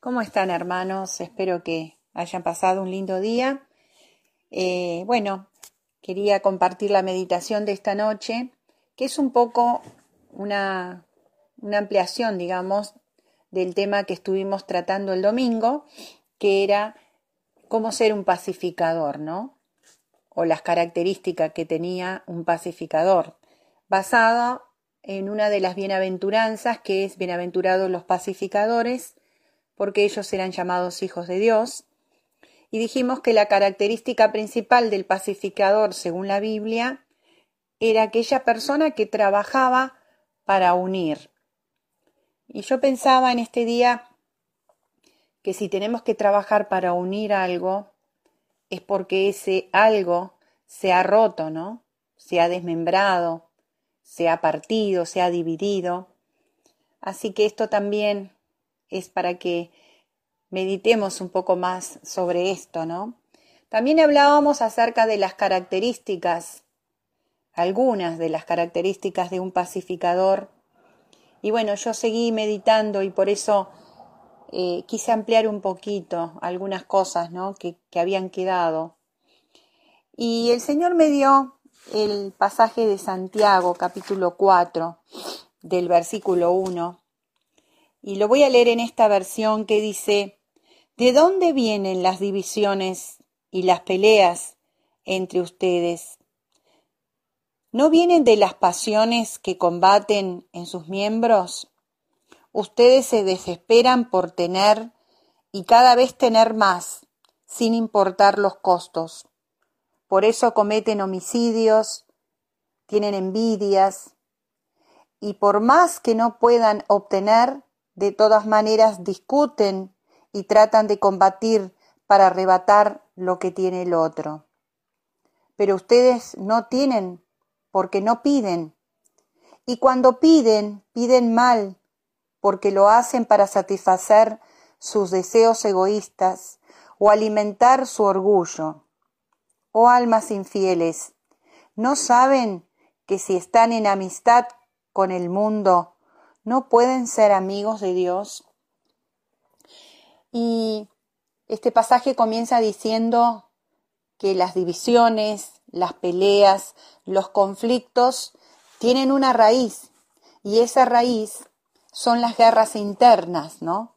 ¿Cómo están hermanos? Espero que hayan pasado un lindo día. Eh, bueno, quería compartir la meditación de esta noche, que es un poco una, una ampliación, digamos, del tema que estuvimos tratando el domingo, que era cómo ser un pacificador, ¿no? O las características que tenía un pacificador, basado en una de las bienaventuranzas que es bienaventurados los pacificadores, porque ellos serán llamados hijos de Dios. Y dijimos que la característica principal del pacificador, según la Biblia, era aquella persona que trabajaba para unir. Y yo pensaba en este día que si tenemos que trabajar para unir algo, es porque ese algo se ha roto, ¿no? Se ha desmembrado, se ha partido, se ha dividido. Así que esto también es para que meditemos un poco más sobre esto, ¿no? También hablábamos acerca de las características, algunas de las características de un pacificador. Y bueno, yo seguí meditando y por eso eh, quise ampliar un poquito algunas cosas ¿no? que, que habían quedado. Y el Señor me dio el pasaje de Santiago, capítulo 4, del versículo 1, y lo voy a leer en esta versión que dice, ¿de dónde vienen las divisiones y las peleas entre ustedes? ¿No vienen de las pasiones que combaten en sus miembros? Ustedes se desesperan por tener y cada vez tener más, sin importar los costos. Por eso cometen homicidios, tienen envidias, y por más que no puedan obtener, de todas maneras discuten y tratan de combatir para arrebatar lo que tiene el otro. Pero ustedes no tienen porque no piden. Y cuando piden, piden mal, porque lo hacen para satisfacer sus deseos egoístas o alimentar su orgullo. Oh almas infieles, ¿no saben que si están en amistad con el mundo, no pueden ser amigos de Dios. Y este pasaje comienza diciendo que las divisiones, las peleas, los conflictos tienen una raíz y esa raíz son las guerras internas, ¿no?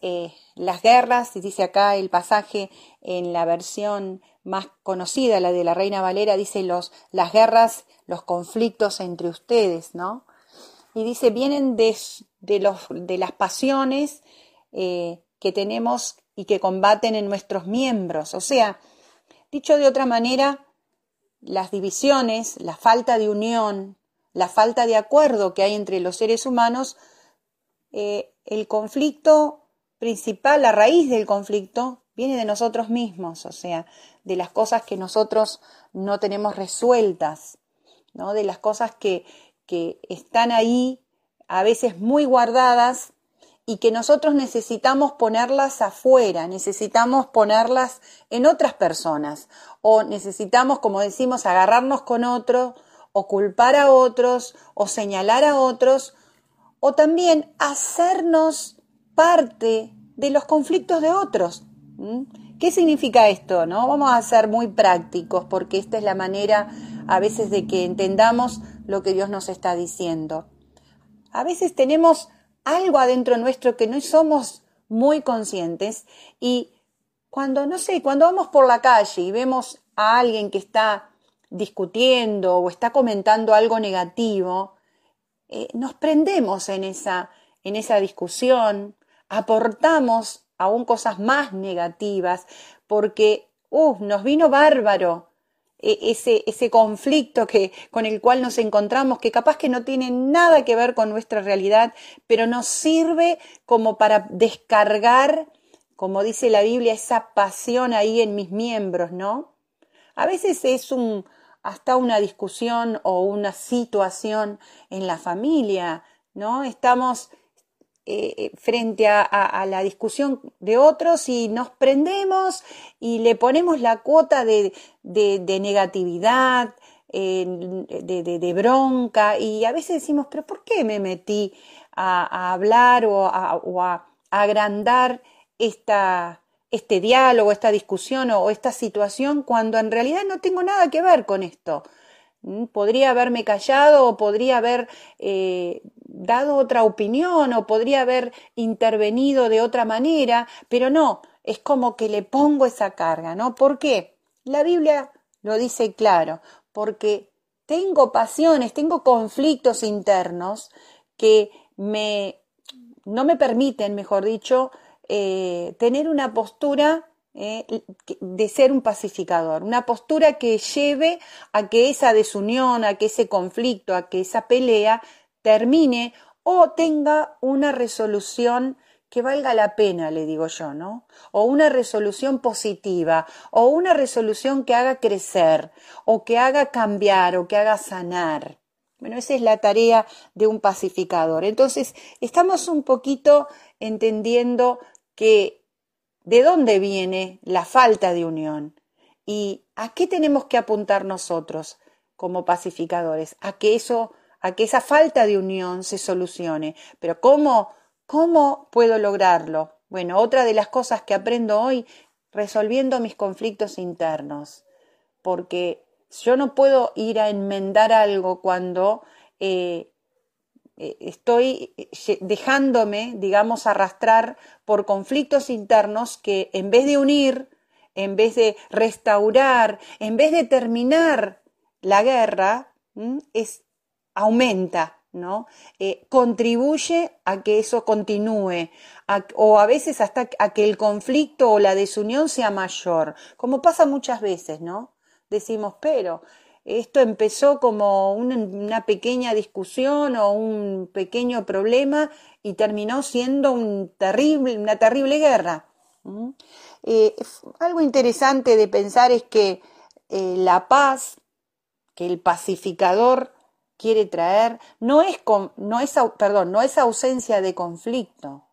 Eh, las guerras, dice acá el pasaje en la versión más conocida, la de la Reina Valera, dice los, las guerras, los conflictos entre ustedes, ¿no? Y dice, vienen de, los, de las pasiones eh, que tenemos y que combaten en nuestros miembros. O sea, dicho de otra manera, las divisiones, la falta de unión, la falta de acuerdo que hay entre los seres humanos, eh, el conflicto principal, la raíz del conflicto, viene de nosotros mismos, o sea, de las cosas que nosotros no tenemos resueltas, ¿no? de las cosas que, que están ahí, a veces muy guardadas, y que nosotros necesitamos ponerlas afuera, necesitamos ponerlas en otras personas, o necesitamos, como decimos, agarrarnos con otro, o culpar a otros, o señalar a otros, o también hacernos parte de los conflictos de otros. ¿Qué significa esto? No? Vamos a ser muy prácticos porque esta es la manera a veces de que entendamos lo que Dios nos está diciendo. A veces tenemos algo adentro nuestro que no somos muy conscientes y cuando, no sé, cuando vamos por la calle y vemos a alguien que está discutiendo o está comentando algo negativo, eh, nos prendemos en esa, en esa discusión, aportamos aún cosas más negativas porque, uh, nos vino bárbaro e, ese, ese conflicto que, con el cual nos encontramos, que capaz que no tiene nada que ver con nuestra realidad, pero nos sirve como para descargar, como dice la Biblia, esa pasión ahí en mis miembros, ¿no? A veces es un, hasta una discusión o una situación en la familia, ¿no? Estamos eh, frente a, la discusión de otros y nos prendemos y le ponemos la cuota de, negatividad, de, bronca y a veces decimos, pero ¿por qué me metí a, hablar o, a, agrandar este diálogo, esta discusión o, esta situación cuando en realidad no tengo nada que ver con esto. ¿Mm? Podría haberme callado o podría haber eh, dado otra opinión o podría haber intervenido de otra manera, pero no, es como que le pongo esa carga, ¿no? ¿Por qué? La Biblia lo dice claro, porque tengo pasiones, tengo conflictos internos que me, no me permiten, mejor dicho, eh, tener una postura eh, de ser un pacificador, una postura que lleve a que esa desunión, a que ese conflicto, a que esa pelea termine o tenga una resolución que valga la pena, le digo yo, ¿no? O una resolución positiva, o una resolución que haga crecer, o que haga cambiar, o que haga sanar. Bueno, esa es la tarea de un pacificador. Entonces, estamos un poquito entendiendo que de dónde viene la falta de unión y a qué tenemos que apuntar nosotros como pacificadores, a que eso, a que esa falta de unión se solucione. Pero ¿cómo? ¿Cómo puedo lograrlo? Bueno, otra de las cosas que aprendo hoy, resolviendo mis conflictos internos, porque yo no puedo ir a enmendar algo cuando eh, eh, estoy eh, dejándome, digamos, arrastrar por conflictos internos que en vez de unir, en vez de restaurar, en vez de terminar la guerra, es, aumenta, ¿no? Eh, contribuye a que eso continúe, o a veces hasta a que el conflicto o la desunión sea mayor, como pasa muchas veces, ¿no? Decimos, pero esto empezó como una pequeña discusión o un pequeño problema y terminó siendo una terrible guerra. Eh, algo interesante de pensar es que eh, la paz que el pacificador quiere traer no es, no es, perdón, no es ausencia de conflicto,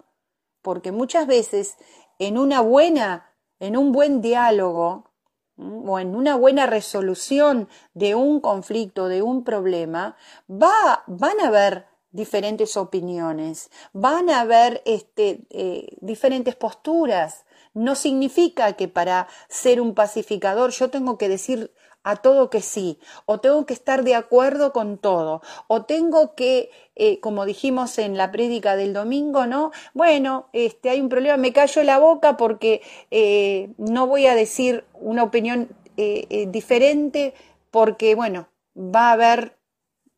porque muchas veces en una buena, en un buen diálogo o en una buena resolución de un conflicto, de un problema, va, van a haber diferentes opiniones, van a haber este, eh, diferentes posturas. No significa que para ser un pacificador yo tengo que decir a todo que sí, o tengo que estar de acuerdo con todo, o tengo que, eh, como dijimos en la prédica del domingo, ¿no? Bueno, este, hay un problema, me callo la boca porque eh, no voy a decir una opinión eh, diferente porque, bueno, va a haber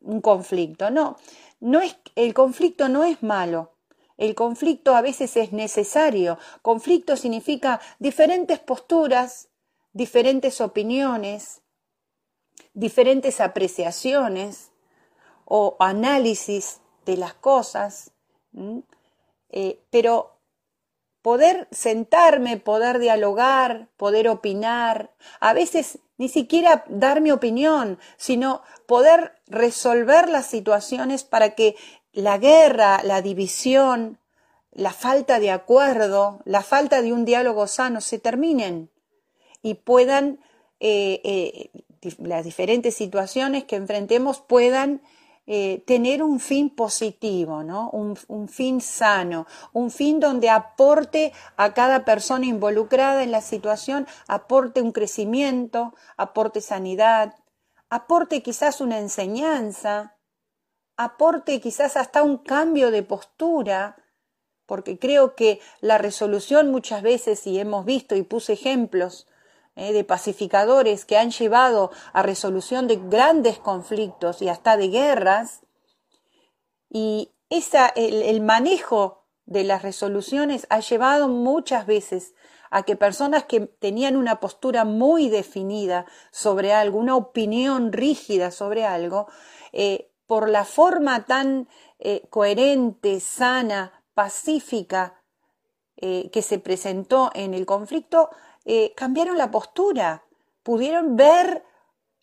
un conflicto. No, no es, el conflicto no es malo. El conflicto a veces es necesario. Conflicto significa diferentes posturas, diferentes opiniones, diferentes apreciaciones o análisis de las cosas, eh, pero poder sentarme, poder dialogar, poder opinar, a veces ni siquiera dar mi opinión, sino poder resolver las situaciones para que la guerra, la división, la falta de acuerdo, la falta de un diálogo sano se terminen y puedan eh, eh, las diferentes situaciones que enfrentemos puedan eh, tener un fin positivo, ¿no? Un, un, fin sano, un fin donde aporte a cada persona involucrada en la situación, aporte un crecimiento, aporte sanidad, aporte quizás una enseñanza, aporte quizás hasta un cambio de postura, porque creo que la resolución muchas veces, y hemos visto y puse ejemplos, eh, de pacificadores que han llevado a resolución de grandes conflictos y hasta de guerras, y esa, el, manejo de las resoluciones ha llevado muchas veces a que personas que tenían una postura muy definida sobre algo, una opinión rígida sobre algo, eh, por la forma tan eh, coherente, sana, pacífica que se presentó en el conflicto, eh, cambiaron la postura, pudieron ver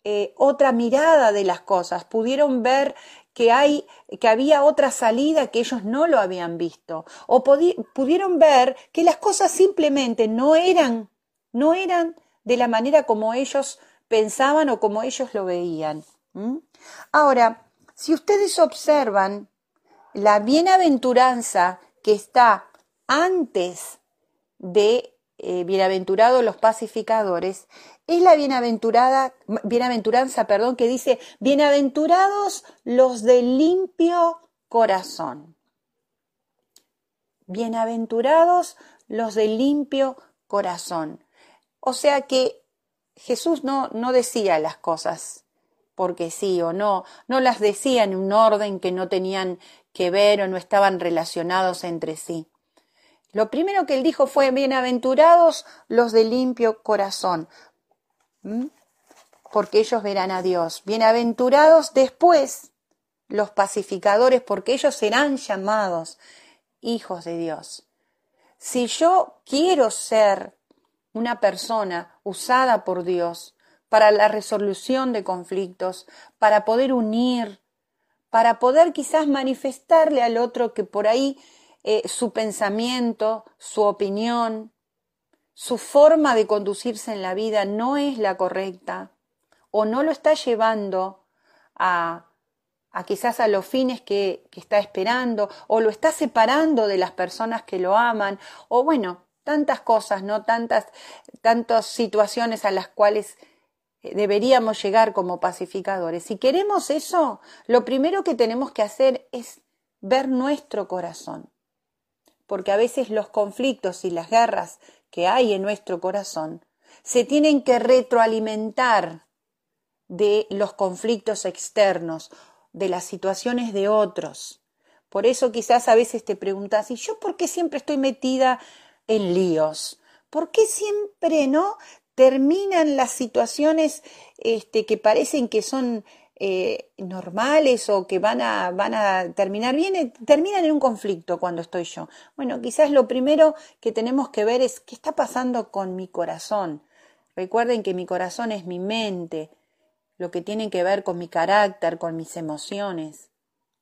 eh, otra mirada de las cosas, pudieron ver que hay, que había otra salida que ellos no lo habían visto, o pudieron ver que las cosas simplemente no eran, no eran de la manera como ellos pensaban o como ellos lo veían. Ahora, si ustedes observan la bienaventuranza que está antes de eh, bienaventurados los pacificadores, es la bienaventurada, bienaventuranza, perdón, que dice, bienaventurados los de limpio corazón. Bienaventurados los de limpio corazón. O sea que Jesús no, no decía las cosas porque sí o no, no las decía en un orden que no tenían que ver o no estaban relacionados entre sí. Lo primero que él dijo fue, bienaventurados los de limpio corazón, porque ellos verán a Dios. Bienaventurados después los pacificadores, porque ellos serán llamados hijos de Dios. Si yo quiero ser una persona usada por Dios para la resolución de conflictos, para poder unir, para poder quizás manifestarle al otro que por ahí eh, su pensamiento, su opinión, su forma de conducirse en la vida no es la correcta o no lo está llevando a, a quizás a los fines que, que está esperando o lo está separando de las personas que lo aman o bueno, tantas cosas, ¿no? Tantas, tantas situaciones a las cuales eh, deberíamos llegar como pacificadores. Si queremos eso, lo primero que tenemos que hacer es ver nuestro corazón porque a veces los conflictos y las guerras que hay en nuestro corazón se tienen que retroalimentar de los conflictos externos, de las situaciones de otros. Por eso quizás a veces te preguntas, ¿y yo por qué siempre estoy metida en líos? ¿Por qué siempre no terminan las situaciones este, que parecen que son eh, normales o que van a, van a terminar bien, eh, terminan en un conflicto cuando estoy yo. Bueno, quizás lo primero que tenemos que ver es qué está pasando con mi corazón. Recuerden que mi corazón es mi mente, lo que tiene que ver con mi carácter, con mis emociones.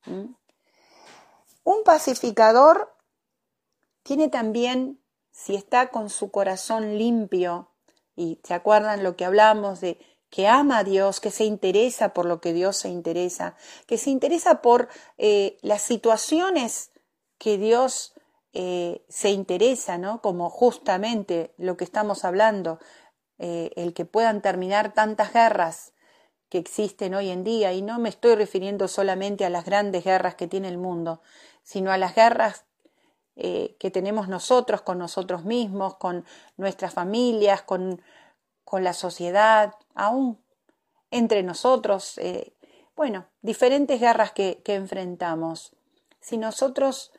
Un pacificador tiene también, si está con su corazón limpio, y se acuerdan lo que hablamos de que ama a Dios, que se interesa por lo que Dios se interesa, que se interesa por eh, las situaciones que Dios eh, se interesa, ¿no? Como justamente lo que estamos hablando, eh, el que puedan terminar tantas guerras que existen hoy en día, y no me estoy refiriendo solamente a las grandes guerras que tiene el mundo, sino a las guerras que tenemos nosotros con nosotros mismos, con nuestras familias, con con la sociedad, aún entre nosotros, eh, bueno, diferentes guerras que, enfrentamos. Si nosotros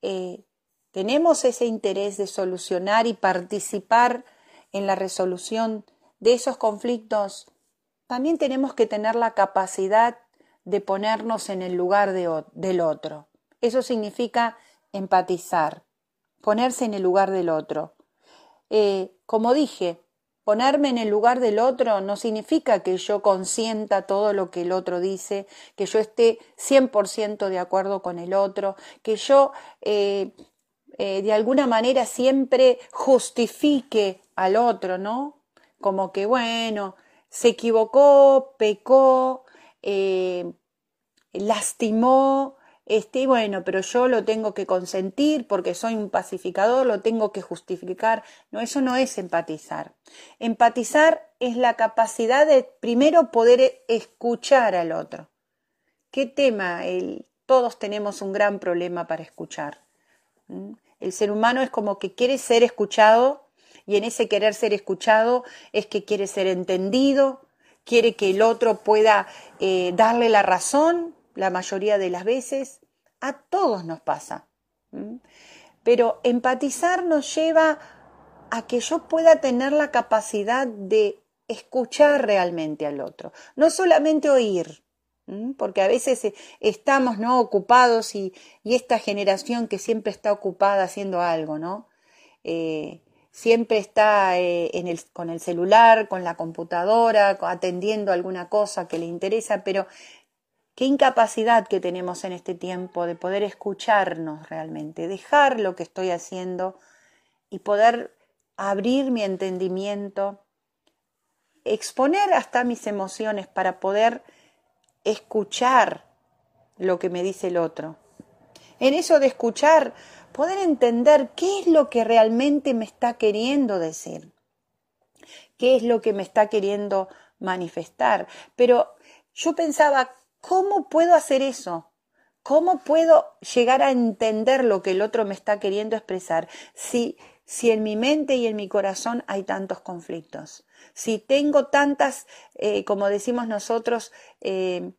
eh, tenemos ese interés de solucionar y participar en la resolución de esos conflictos, también tenemos que tener la capacidad de ponernos en el lugar del otro. Eso significa empatizar, ponerse en el lugar del otro. Eh, como dije, Ponerme en el lugar del otro no significa que yo consienta todo lo que el otro dice, que yo esté 100% de acuerdo con el otro, que yo eh, eh, de alguna manera siempre justifique al otro, ¿no? Como que, bueno, se equivocó, pecó, eh, lastimó, este, bueno, pero yo lo tengo que consentir porque soy un pacificador, lo tengo que justificar. No, eso no es empatizar. Empatizar es la capacidad de primero poder escuchar al otro. ¿Qué tema? Todos tenemos un gran problema para escuchar. El ser humano es como que quiere ser escuchado y en ese querer ser escuchado es que quiere ser entendido, quiere que el otro pueda eh, darle la razón la mayoría de las veces, a todos nos pasa. Pero empatizar nos lleva a que yo pueda tener la capacidad de escuchar realmente al otro, no solamente oír, porque a veces eh, estamos no ocupados y, esta generación que siempre está ocupada haciendo algo, ¿no? Eh, siempre está eh, con el celular, con la computadora, atendiendo alguna cosa que le interesa, pero Qué incapacidad que tenemos en este tiempo de poder escucharnos realmente, dejar lo que estoy haciendo y poder abrir mi entendimiento, exponer hasta mis emociones para poder escuchar lo que me dice el otro. En eso de escuchar poder entender qué es lo que realmente me está queriendo decir, qué es lo que me está queriendo manifestar. Pero yo pensaba, ¿cómo puedo hacer eso? ¿Cómo puedo llegar a entender lo que el otro me está queriendo expresar si, si en mi mente y en mi corazón hay tantos conflictos? Si tengo tantas, eh, como decimos nosotros, eh,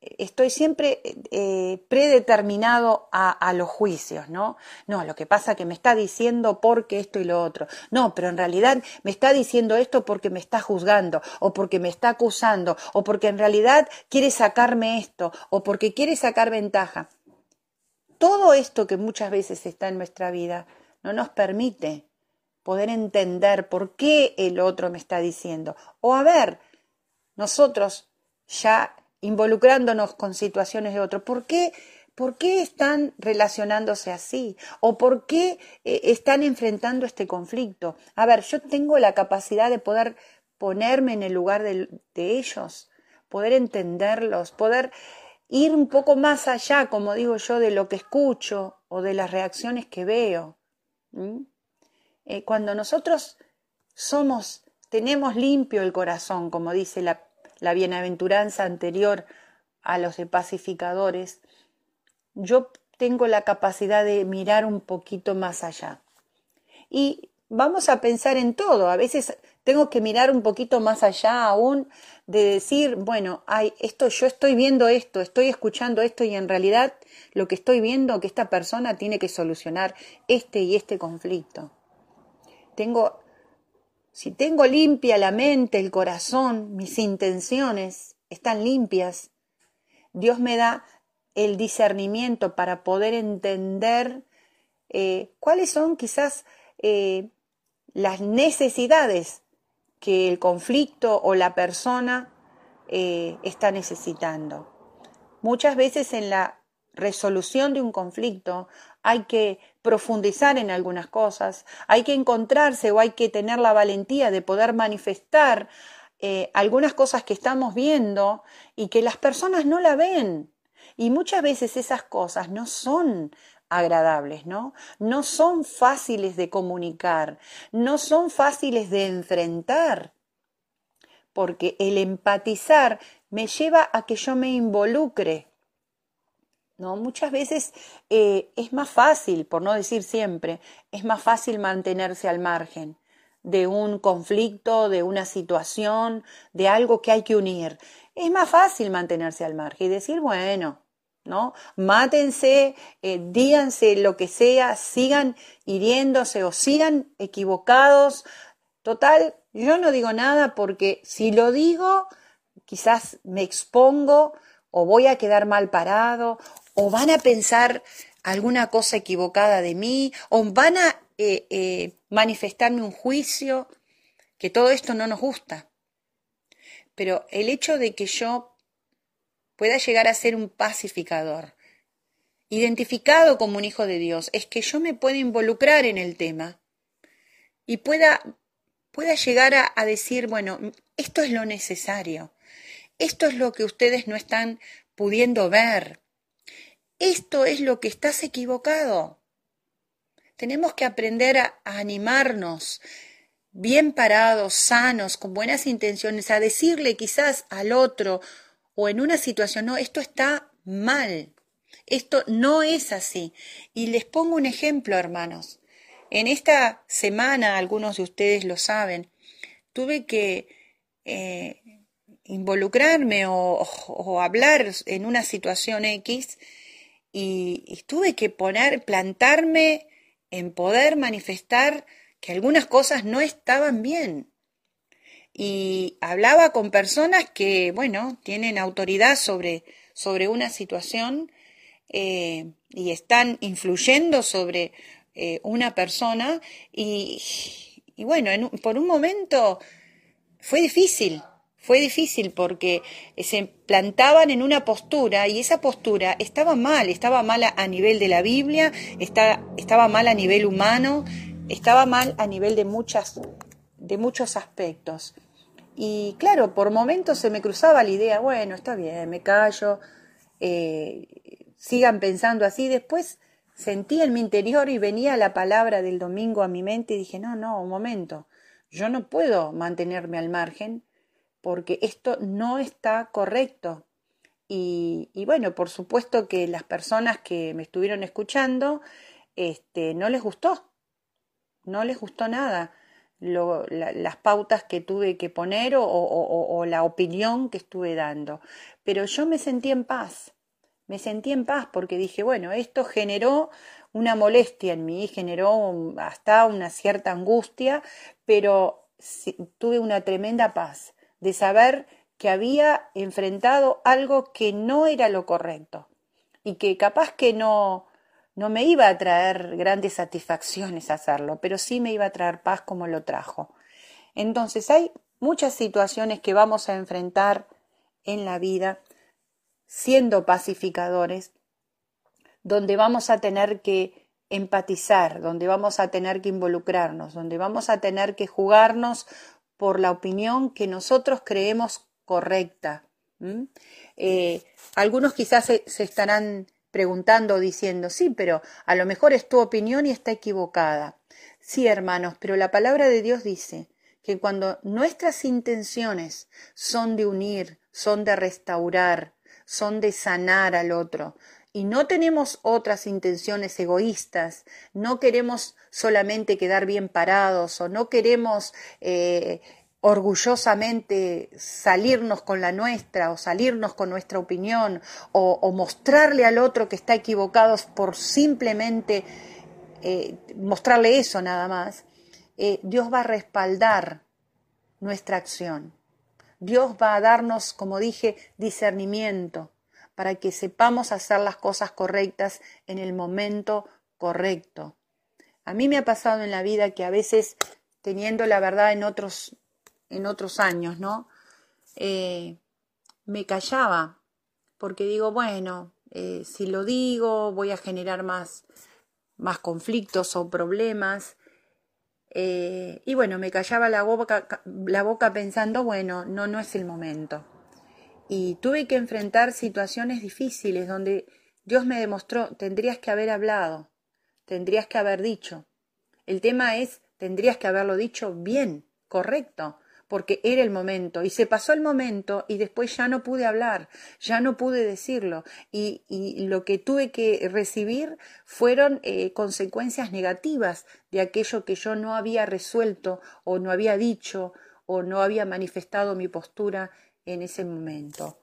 estoy siempre eh, predeterminado a, los juicios, ¿no? No, lo que pasa es que me está diciendo porque esto y lo otro. No, pero en realidad me está diciendo esto porque me está juzgando, o porque me está acusando, o porque en realidad quiere sacarme esto, o porque quiere sacar ventaja. Todo esto que muchas veces está en nuestra vida no nos permite poder entender por qué el otro me está diciendo. O a ver, nosotros ya involucrándonos con situaciones de otro. ¿Por qué, ¿Por qué están relacionándose así? ¿O por qué eh, están enfrentando este conflicto? A ver, yo tengo la capacidad de poder ponerme en el lugar de, ellos, poder entenderlos, poder ir un poco más allá, como digo yo, de lo que escucho o de las reacciones que veo. Eh, cuando nosotros somos, tenemos limpio el corazón, como dice la la bienaventuranza anterior a los de pacificadores, yo tengo la capacidad de mirar un poquito más allá. Y vamos a pensar en todo. A veces tengo que mirar un poquito más allá aún de decir, bueno, hay esto, yo estoy viendo esto, estoy escuchando esto y en realidad lo que estoy viendo que esta persona tiene que solucionar este y este conflicto. Tengo si tengo limpia la mente, el corazón, mis intenciones están limpias, Dios me da el discernimiento para poder entender eh, cuáles son quizás eh, las necesidades que el conflicto o la persona eh, está necesitando. Muchas veces en la resolución de un conflicto hay que profundizar en algunas cosas, hay que encontrarse o hay que tener la valentía de poder manifestar eh, algunas cosas que estamos viendo y que las personas no la ven. Y muchas veces esas cosas no son agradables, ¿no? No son fáciles de comunicar, no son fáciles de enfrentar, porque el empatizar me lleva a que yo me involucre ¿no? Muchas veces eh, es más fácil, por no decir siempre, es más fácil mantenerse al margen de un conflicto, de una situación, de algo que hay que unir. Es más fácil mantenerse al margen y decir, bueno, ¿no? Mátense, eh, díganse lo que sea, sigan hiriéndose o sigan equivocados. Total, yo no digo nada porque si lo digo, quizás me expongo o voy a quedar mal parado o van a pensar alguna cosa equivocada de mí, o van a eh, eh, manifestarme un juicio, que todo esto no nos gusta. Pero el hecho de que yo pueda llegar a ser un pacificador, identificado como un hijo de Dios, es que yo me pueda involucrar en el tema y pueda, pueda llegar a, a decir, bueno, esto es lo necesario, esto es lo que ustedes no están pudiendo ver, esto es lo que estás equivocado. Tenemos que aprender a, animarnos, bien parados, sanos, con buenas intenciones, a decirle quizás al otro o en una situación, no, esto está mal, esto no es así. Y les pongo un ejemplo, hermanos. En esta semana, algunos de ustedes lo saben, tuve que eh, involucrarme o hablar en una situación X y, tuve que poner, plantarme en poder manifestar que algunas cosas no estaban bien. Y hablaba con personas que, bueno, tienen autoridad sobre, sobre una situación eh, y están influyendo sobre eh, una persona y, bueno, por un momento fue difícil, fue difícil porque se plantaban en una postura y esa postura estaba mal, estaba mal a nivel de la Biblia, estaba mal a nivel humano, estaba mal a nivel de, muchas, de muchos aspectos. Y claro, por momentos se me cruzaba la idea, bueno, está bien, me callo, eh, sigan pensando así. Después sentí en mi interior y venía la palabra del domingo a mi mente y dije, no, no, un momento, yo no puedo mantenerme al margen porque esto no está correcto. Y, bueno, por supuesto que las personas que me estuvieron escuchando, este, no les gustó, no les gustó nada las pautas que tuve que poner o, la opinión que estuve dando. Pero yo me sentí en paz, me sentí en paz porque dije, bueno, esto generó una molestia en mí, generó hasta una cierta angustia, pero tuve una tremenda paz de saber que había enfrentado algo que no era lo correcto y que capaz que no, no me iba a traer grandes satisfacciones hacerlo, pero sí me iba a traer paz como lo trajo. Entonces hay muchas situaciones que vamos a enfrentar en la vida siendo pacificadores, donde vamos a tener que empatizar, donde vamos a tener que involucrarnos, donde vamos a tener que jugarnos por la opinión que nosotros creemos correcta. Eh, algunos quizás se, se estarán preguntando, diciendo, sí, pero a lo mejor es tu opinión y está equivocada. Sí, hermanos, pero la palabra de Dios dice que cuando nuestras intenciones son de unir, son de restaurar, son de sanar al otro, y no tenemos otras intenciones egoístas, no queremos solamente quedar bien parados o no queremos eh, orgullosamente salirnos con la nuestra o salirnos con nuestra opinión o, mostrarle al otro que está equivocado por simplemente eh, mostrarle eso nada más, eh, Dios va a respaldar nuestra acción. Dios va a darnos, como dije, discernimiento para que sepamos hacer las cosas correctas en el momento correcto. A mí me ha pasado en la vida que a veces, teniendo la verdad en otros en otros años, ¿no? Eh, me callaba, porque digo, bueno, eh, si lo digo voy a generar más, más conflictos o problemas. Eh, y bueno, me callaba la boca, la boca pensando, bueno, no, no es el momento. Y tuve que enfrentar situaciones difíciles donde Dios me demostró, tendrías que haber hablado, tendrías que haber dicho. El tema es, tendrías que haberlo dicho bien, correcto, porque era el momento y se pasó el momento y después ya no pude hablar, ya no pude decirlo y, lo que tuve que recibir fueron eh, consecuencias negativas de aquello que yo no había resuelto o no había dicho o no había manifestado mi postura en ese momento.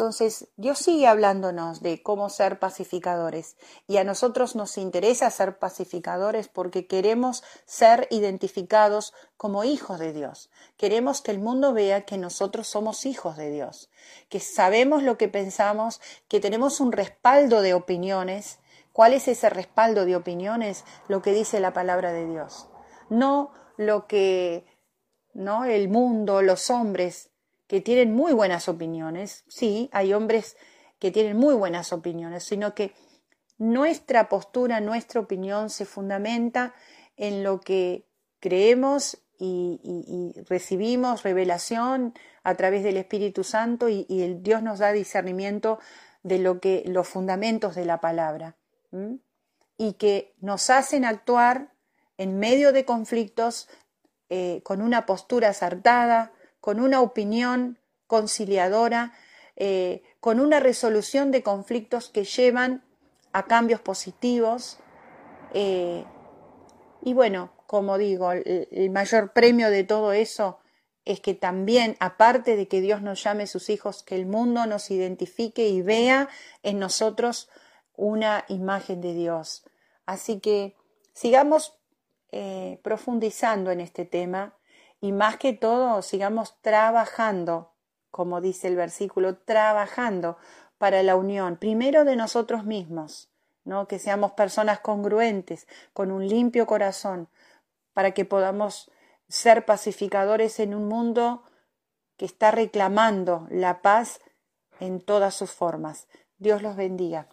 Entonces, Dios sigue hablándonos de cómo ser pacificadores y a nosotros nos interesa ser pacificadores porque queremos ser identificados como hijos de Dios. Queremos que el mundo vea que nosotros somos hijos de Dios, que sabemos lo que pensamos, que tenemos un respaldo de opiniones. ¿Cuál es ese respaldo de opiniones? Lo que dice la palabra de Dios. No lo que no el mundo, los hombres que tienen muy buenas opiniones, sí, hay hombres que tienen muy buenas opiniones, sino que nuestra postura, nuestra opinión se fundamenta en lo que creemos y, recibimos revelación a través del Espíritu Santo y, el Dios nos da discernimiento de lo que los fundamentos de la palabra y que nos hacen actuar en medio de conflictos eh, con una postura acertada, con una opinión conciliadora, eh, con una resolución de conflictos que llevan a cambios positivos. Eh, y bueno, como digo, el, mayor premio de todo eso es que también, aparte de que Dios nos llame sus hijos, que el mundo nos identifique y vea en nosotros una imagen de Dios. Así que sigamos eh, profundizando en este tema y más que todo sigamos trabajando, como dice el versículo, trabajando para la unión, primero de nosotros mismos, ¿no? que seamos personas congruentes, con un limpio corazón, para que podamos ser pacificadores en un mundo que está reclamando la paz en todas sus formas. Dios los bendiga.